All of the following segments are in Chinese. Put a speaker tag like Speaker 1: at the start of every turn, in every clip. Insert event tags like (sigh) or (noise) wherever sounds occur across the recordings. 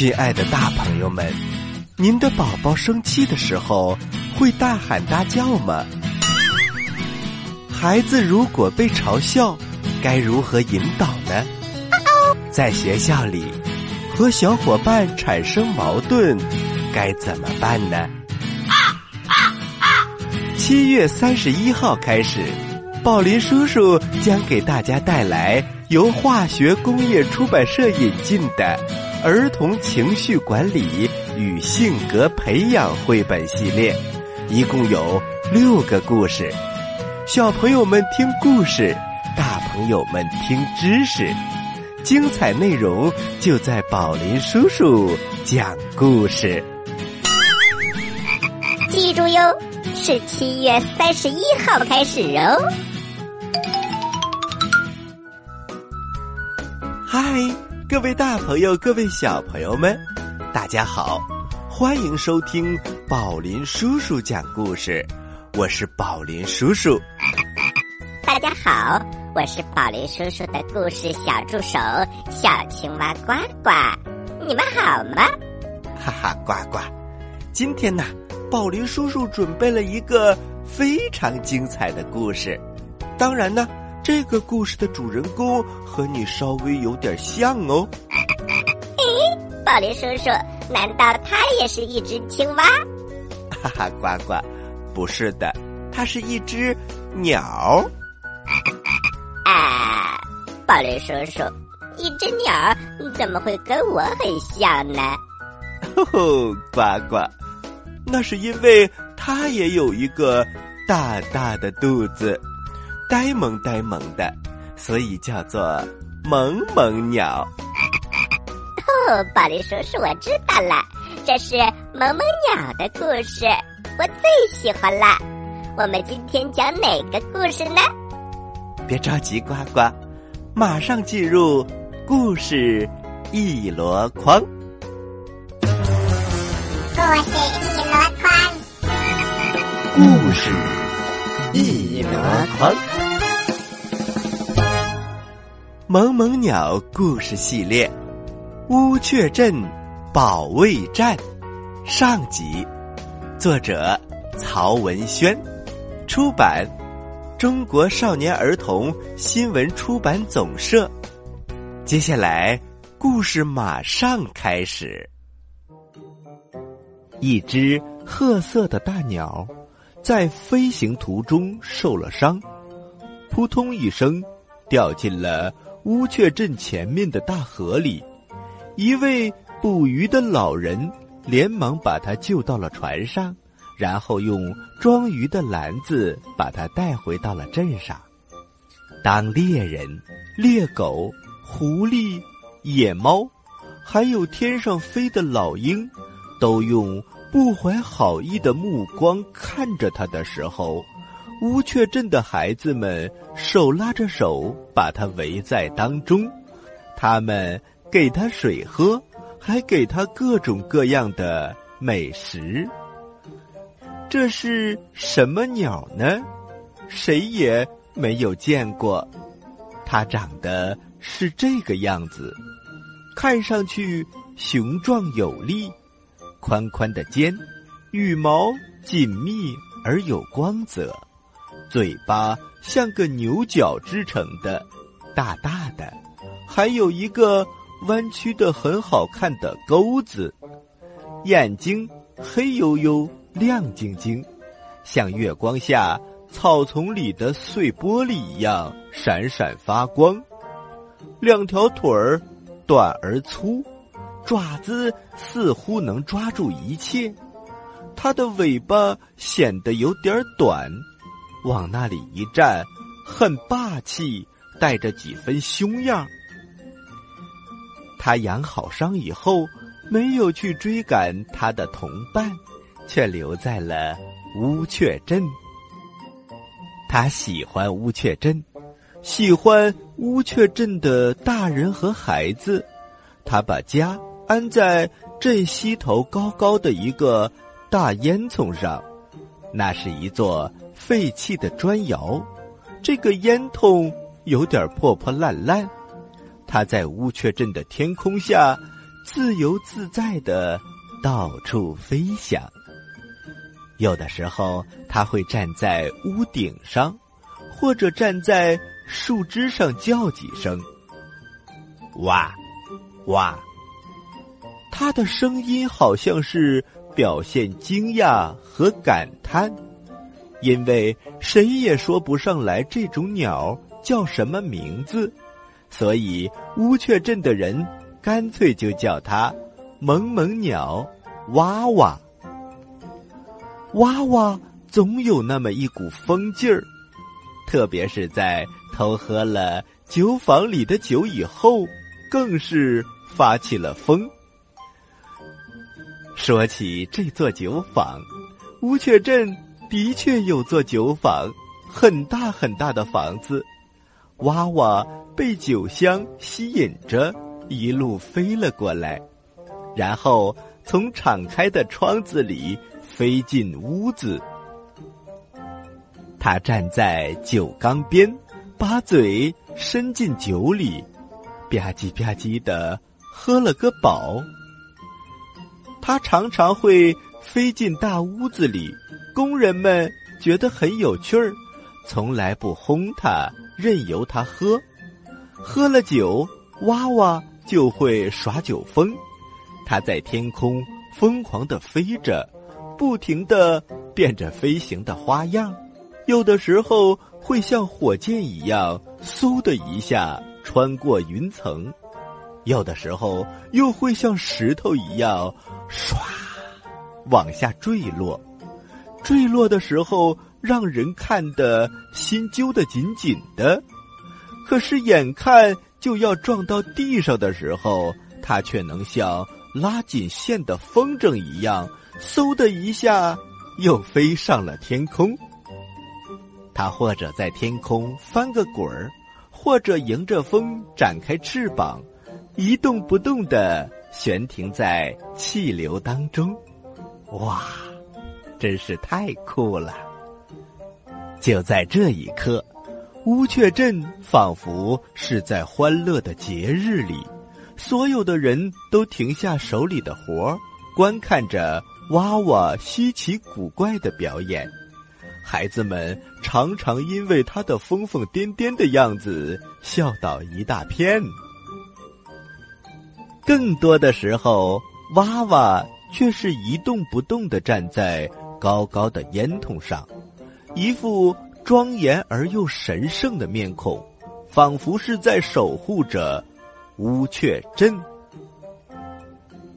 Speaker 1: 亲爱的大朋友们，您的宝宝生气的时候会大喊大叫吗？孩子如果被嘲笑，该如何引导呢？在学校里和小伙伴产生矛盾，该怎么办呢？七月三十一号开始，宝林叔叔将给大家带来由化学工业出版社引进的《儿童情绪管理与性格培养》绘本系列，一共有六个故事。小朋友们听故事，大朋友们听知识，精彩内容就在宝林叔叔讲故事。
Speaker 2: 记住哟，是七月三十一号开始哦。
Speaker 1: 各位大朋友，各位小朋友们，大家好，欢迎收听宝林叔叔讲故事。我是宝林叔叔。
Speaker 2: 大家好，我是宝林叔叔的故事小助手小青蛙呱呱。你们好吗？
Speaker 1: 哈哈，呱呱，今天呢，宝林叔叔准备了一个非常精彩的故事。当然呢，这个故事的主人公和你稍微有点像哦。
Speaker 2: 诶，(laughs) 宝林叔叔，难道他也是一只青蛙？
Speaker 1: 哈哈，呱呱。不是的，它是一只鸟。(laughs)
Speaker 2: 啊，宝林叔叔，一只鸟怎么会跟我很像呢？
Speaker 1: 吼 (laughs) 吼，呱呱，那是因为它也有一个大大的肚子，呆萌呆萌的，所以叫做萌萌鸟。
Speaker 2: 哦，宝林叔叔，我知道了，这是萌萌鸟的故事。我最喜欢了，我们今天讲哪个故事呢？
Speaker 1: 别着急，呱呱，马上进入故事一箩筐。
Speaker 2: 故事一箩筐，
Speaker 1: 故事一箩筐。萌萌鸟故事系列，《乌鹊镇保卫战》上集。作者曹文轩，出版中国少年儿童新闻出版总社。接下来故事马上开始。一只褐色的大鸟在飞行途中受了伤，扑通一声掉进了乌鹊镇前面的大河里。一位捕鱼的老人。连忙把他救到了船上，然后用装鱼的篮子把他带回到了镇上。当猎人、猎狗、狐狸、野猫，还有天上飞的老鹰，都用不怀好意的目光看着他的时候，乌鹊镇的孩子们手拉着手把他围在当中，他们给他水喝。还给他各种各样的美食。这是什么鸟呢？谁也没有见过。它长得是这个样子，看上去雄壮有力，宽宽的肩，羽毛紧密而有光泽，嘴巴像个牛角织成的，大大的，还有一个。弯曲的很好看的钩子，眼睛黑黝黝、亮晶晶，像月光下草丛里的碎玻璃一样闪闪发光。两条腿儿短而粗，爪子似乎能抓住一切。它的尾巴显得有点短，往那里一站，很霸气，带着几分凶样。他养好伤以后，没有去追赶他的同伴，却留在了乌鹊镇。他喜欢乌鹊镇，喜欢乌鹊镇的大人和孩子。他把家安在镇西头高高的一个大烟囱上，那是一座废弃的砖窑。这个烟筒有点破破烂烂。它在乌鹊镇的天空下，自由自在的到处飞翔。有的时候，它会站在屋顶上，或者站在树枝上叫几声“哇，哇”。它的声音好像是表现惊讶和感叹，因为谁也说不上来这种鸟叫什么名字，所以乌鹊镇的人干脆就叫它“萌萌鸟”“哇哇”。哇哇，总有那么一股风劲儿，特别是在偷喝了酒坊里的酒以后，更是发起了疯。说起这座酒坊，乌鹊镇的确有座酒坊，很大很大的房子。娃娃被酒香吸引着，一路飞了过来，然后从敞开的窗子里。飞进屋子，他站在酒缸边，把嘴伸进酒里，吧唧吧唧的喝了个饱。他常常会飞进大屋子里，工人们觉得很有趣儿，从来不轰他，任由他喝。喝了酒，娃娃就会耍酒疯，他在天空疯狂的飞着。不停的变着飞行的花样，有的时候会像火箭一样，嗖的一下穿过云层；有的时候又会像石头一样，唰往下坠落。坠落的时候，让人看得心揪得紧紧的。可是眼看就要撞到地上的时候，它却能像拉紧线的风筝一样。嗖的一下，又飞上了天空。它或者在天空翻个滚儿，或者迎着风展开翅膀，一动不动的悬停在气流当中。哇，真是太酷了！就在这一刻，乌鹊镇仿佛是在欢乐的节日里，所有的人都停下手里的活儿，观看着。娃娃稀奇古怪的表演，孩子们常常因为他的疯疯癫癫的样子笑倒一大片。更多的时候，娃娃却是一动不动的站在高高的烟囱上，一副庄严而又神圣的面孔，仿佛是在守护着乌鹊镇。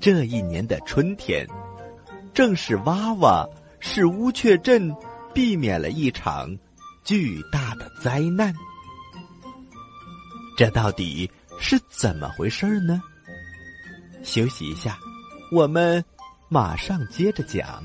Speaker 1: 这一年的春天。正是娃娃使乌鹊镇避免了一场巨大的灾难，这到底是怎么回事呢？休息一下，我们马上接着讲。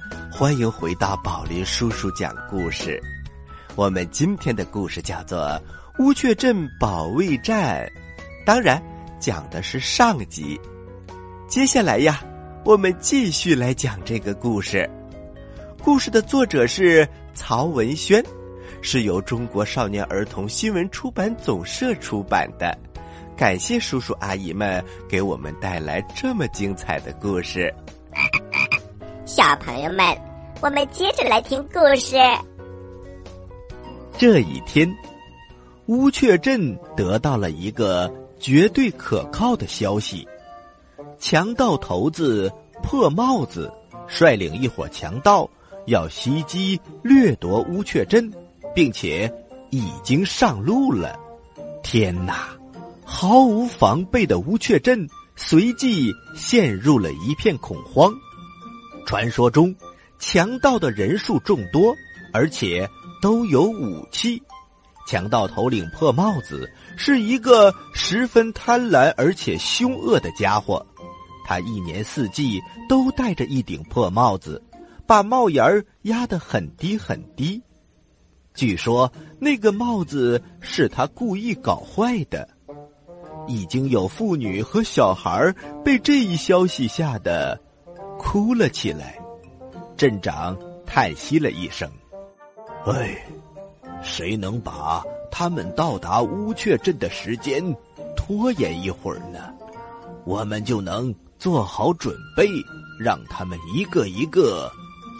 Speaker 1: 欢迎回到宝林叔叔讲故事。我们今天的故事叫做《乌鹊镇保卫战》，当然讲的是上集。接下来呀，我们继续来讲这个故事。故事的作者是曹文轩，是由中国少年儿童新闻出版总社出版的。感谢叔叔阿姨们给我们带来这么精彩的故事。
Speaker 2: 小朋友们。我们接着来听故事。
Speaker 1: 这一天，乌鹊镇得到了一个绝对可靠的消息：强盗头子破帽子率领一伙强盗要袭击掠夺乌鹊镇，并且已经上路了。天哪！毫无防备的乌鹊镇随即陷入了一片恐慌。传说中。强盗的人数众多，而且都有武器。强盗头领破帽子是一个十分贪婪而且凶恶的家伙，他一年四季都戴着一顶破帽子，把帽檐儿压得很低很低。据说那个帽子是他故意搞坏的。已经有妇女和小孩被这一消息吓得哭了起来。镇长叹息了一声：“哎，谁能把他们到达乌雀镇的时间拖延一会儿呢？我们就能做好准备，让他们一个一个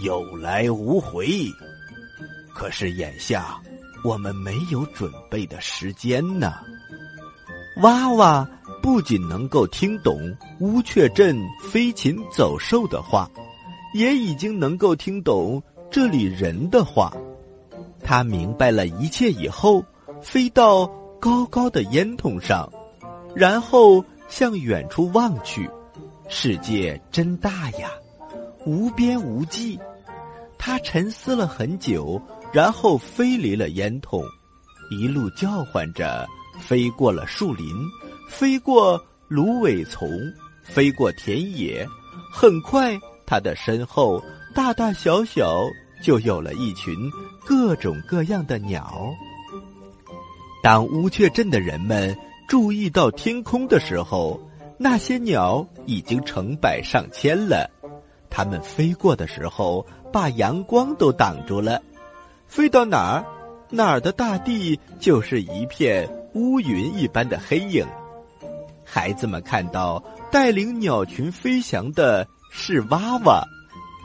Speaker 1: 有来无回。可是眼下我们没有准备的时间呢。”娃娃不仅能够听懂乌雀镇飞禽走兽的话。也已经能够听懂这里人的话，他明白了一切以后，飞到高高的烟囱上，然后向远处望去，世界真大呀，无边无际。他沉思了很久，然后飞离了烟囱，一路叫唤着飞过了树林，飞过芦苇丛，飞过田野，很快。他的身后，大大小小就有了一群各种各样的鸟。当乌雀镇的人们注意到天空的时候，那些鸟已经成百上千了。它们飞过的时候，把阳光都挡住了。飞到哪儿，哪儿的大地就是一片乌云一般的黑影。孩子们看到带领鸟群飞翔的。是娃娃，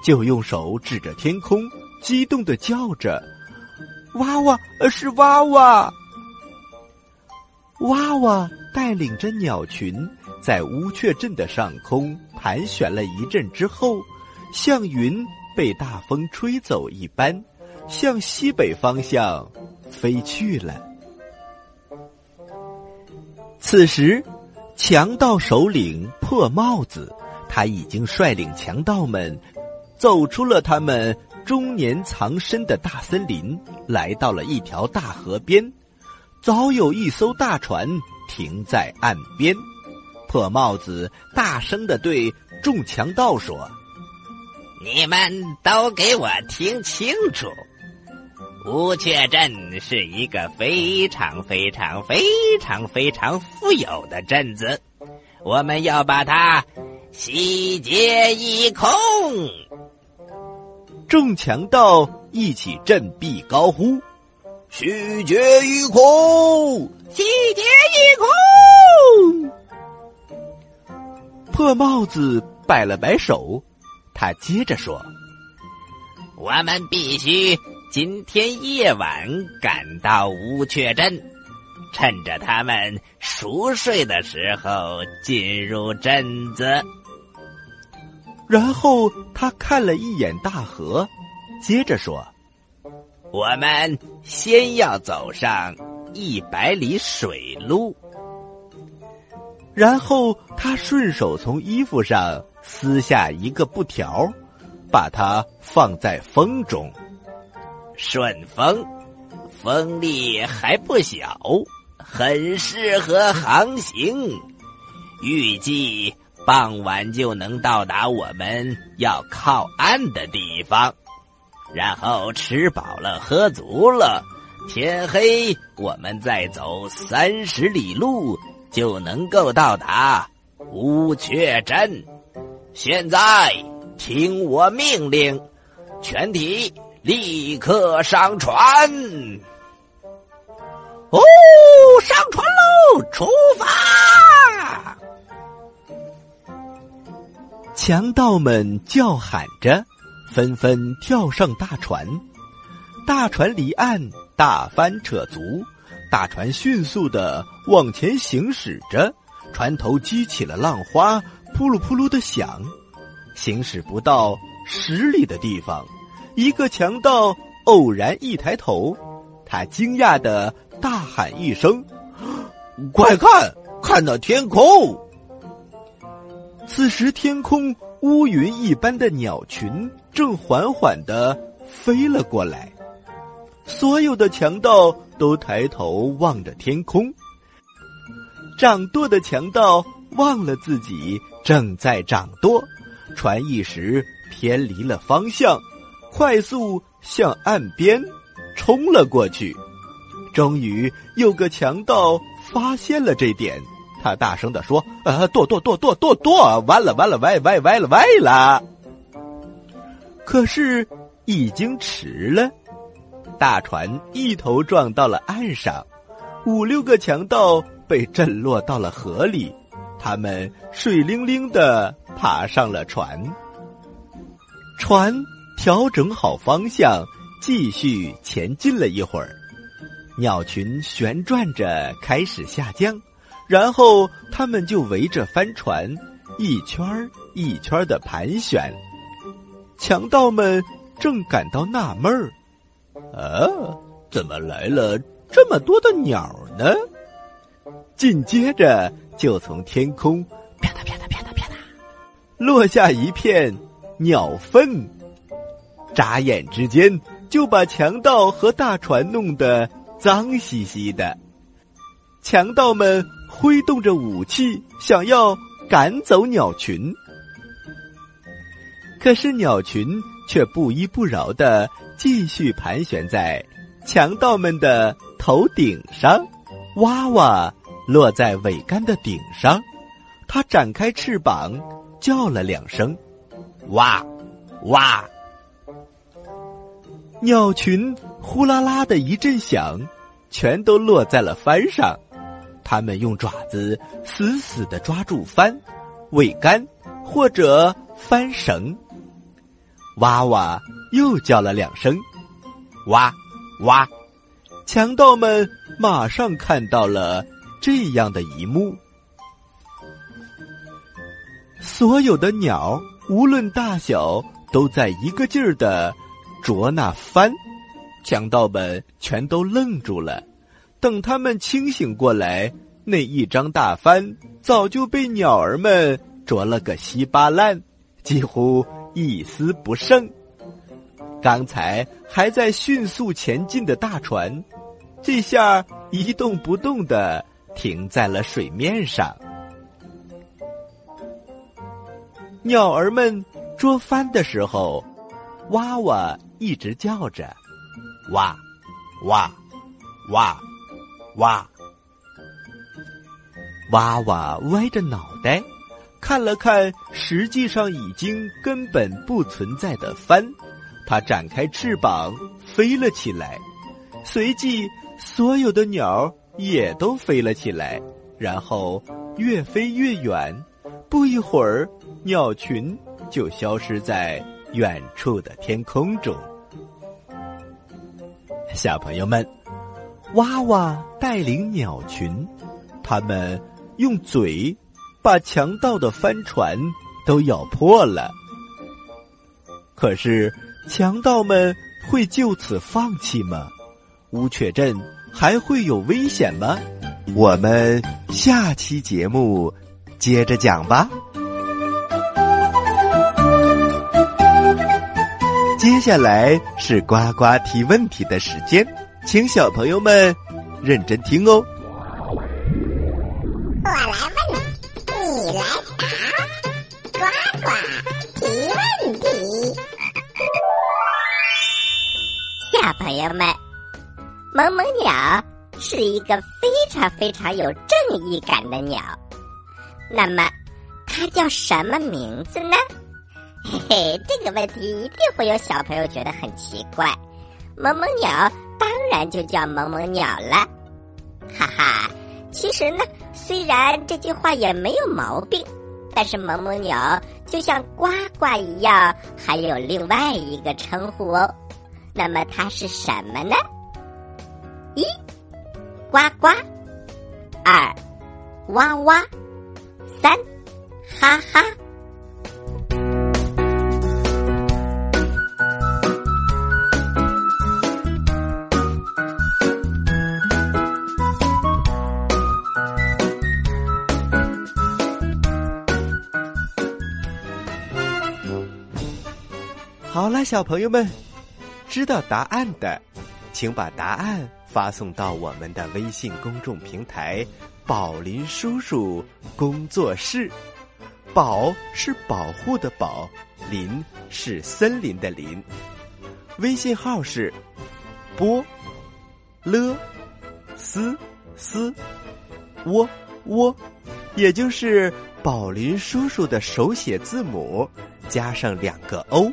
Speaker 1: 就用手指着天空，激动的叫着：“娃娃，是娃娃！”娃娃带领着鸟群在乌雀镇的上空盘旋了一阵之后，像云被大风吹走一般，向西北方向飞去了。此时，强盗首领破帽子。他已经率领强盗们走出了他们终年藏身的大森林，来到了一条大河边。早有一艘大船停在岸边。破帽子大声的对众强盗说：“
Speaker 3: 你们都给我听清楚，乌雀镇是一个非常非常非常非常富有的镇子，我们要把它。”洗劫一空，
Speaker 1: 众强盗一起振臂高呼：“
Speaker 3: 虚绝一空，
Speaker 2: 洗劫一空！”
Speaker 1: 破帽子摆了摆手，他接着说：“
Speaker 3: 我们必须今天夜晚赶到乌雀镇。”趁着他们熟睡的时候进入镇子，
Speaker 1: 然后他看了一眼大河，接着说：“
Speaker 3: 我们先要走上一百里水路。”
Speaker 1: 然后他顺手从衣服上撕下一个布条，把它放在风中。
Speaker 3: 顺风，风力还不小。很适合航行，预计傍晚就能到达我们要靠岸的地方，然后吃饱了喝足了，天黑我们再走三十里路就能够到达乌鹊镇。现在听我命令，全体立刻上船。
Speaker 2: 哦，上船喽！出发！
Speaker 1: 强盗们叫喊着，纷纷跳上大船。大船离岸，大帆扯足，大船迅速的往前行驶着，船头激起了浪花，扑噜扑噜的响。行驶不到十里的地方，一个强盗偶然一抬头，他惊讶的。大喊一声：“快看，看那天空！”此时，天空乌云一般的鸟群正缓缓的飞了过来。所有的强盗都抬头望着天空。掌舵的强盗忘了自己正在掌舵，船一时偏离了方向，快速向岸边冲了过去。终于有个强盗发现了这点，他大声的说：“啊，剁剁剁剁剁剁！完了完了，歪歪歪了歪了！”可是已经迟了，大船一头撞到了岸上，五六个强盗被震落到了河里，他们水灵灵的爬上了船。船调整好方向，继续前进了一会儿。鸟群旋转着开始下降，然后他们就围着帆船一圈儿一圈儿的盘旋。强盗们正感到纳闷儿：“啊，怎么来了这么多的鸟呢？”紧接着，就从天空啪嗒啪嗒啪嗒啪嗒落下一片鸟粪，眨眼之间就把强盗和大船弄得。脏兮兮的，强盗们挥动着武器，想要赶走鸟群。可是鸟群却不依不饶的继续盘旋在强盗们的头顶上。娃娃落在桅杆的顶上，它展开翅膀，叫了两声：“
Speaker 3: 哇，哇！”
Speaker 1: 鸟群呼啦啦的一阵响，全都落在了帆上。它们用爪子死死的抓住帆、桅杆或者帆绳。哇哇又叫了两声，
Speaker 3: 哇哇！
Speaker 1: 强盗们马上看到了这样的一幕：所有的鸟，无论大小，都在一个劲儿的。啄那帆，强盗们全都愣住了。等他们清醒过来，那一张大帆早就被鸟儿们啄了个稀巴烂，几乎一丝不剩。刚才还在迅速前进的大船，这下一动不动的停在了水面上。鸟儿们捉帆的时候，哇哇。一直叫着，
Speaker 3: 哇，哇，哇，哇，
Speaker 1: 哇哇歪着脑袋，看了看实际上已经根本不存在的帆，
Speaker 4: 它展开翅膀飞了起来，随即所有的鸟也都飞了起来，然后越飞越远。不一会儿，鸟群就消失在远处的天空中。小朋友们，娃娃带领鸟群，他们用嘴把强盗的帆船都咬破了。可是，强盗们会就此放弃吗？乌雀镇还会有危险吗？我们下期节目接着讲吧。接下来是呱呱提问题的时间，请小朋友们认真听哦。
Speaker 2: 我来问，你来答，呱呱提问题。小朋友们，萌萌鸟是一个非常非常有正义感的鸟，那么它叫什么名字呢？嘿嘿，这个问题一定会有小朋友觉得很奇怪。萌萌鸟当然就叫萌萌鸟了，哈哈。其实呢，虽然这句话也没有毛病，但是萌萌鸟就像呱呱一样，还有另外一个称呼哦。那么它是什么呢？一，呱呱；二，哇哇；三，哈哈。
Speaker 4: 好了，小朋友们，知道答案的，请把答案发送到我们的微信公众平台“宝林叔叔工作室”。宝是保护的宝，林是森林的林。微信号是波了斯斯窝窝，也就是宝林叔叔的手写字母加上两个 O。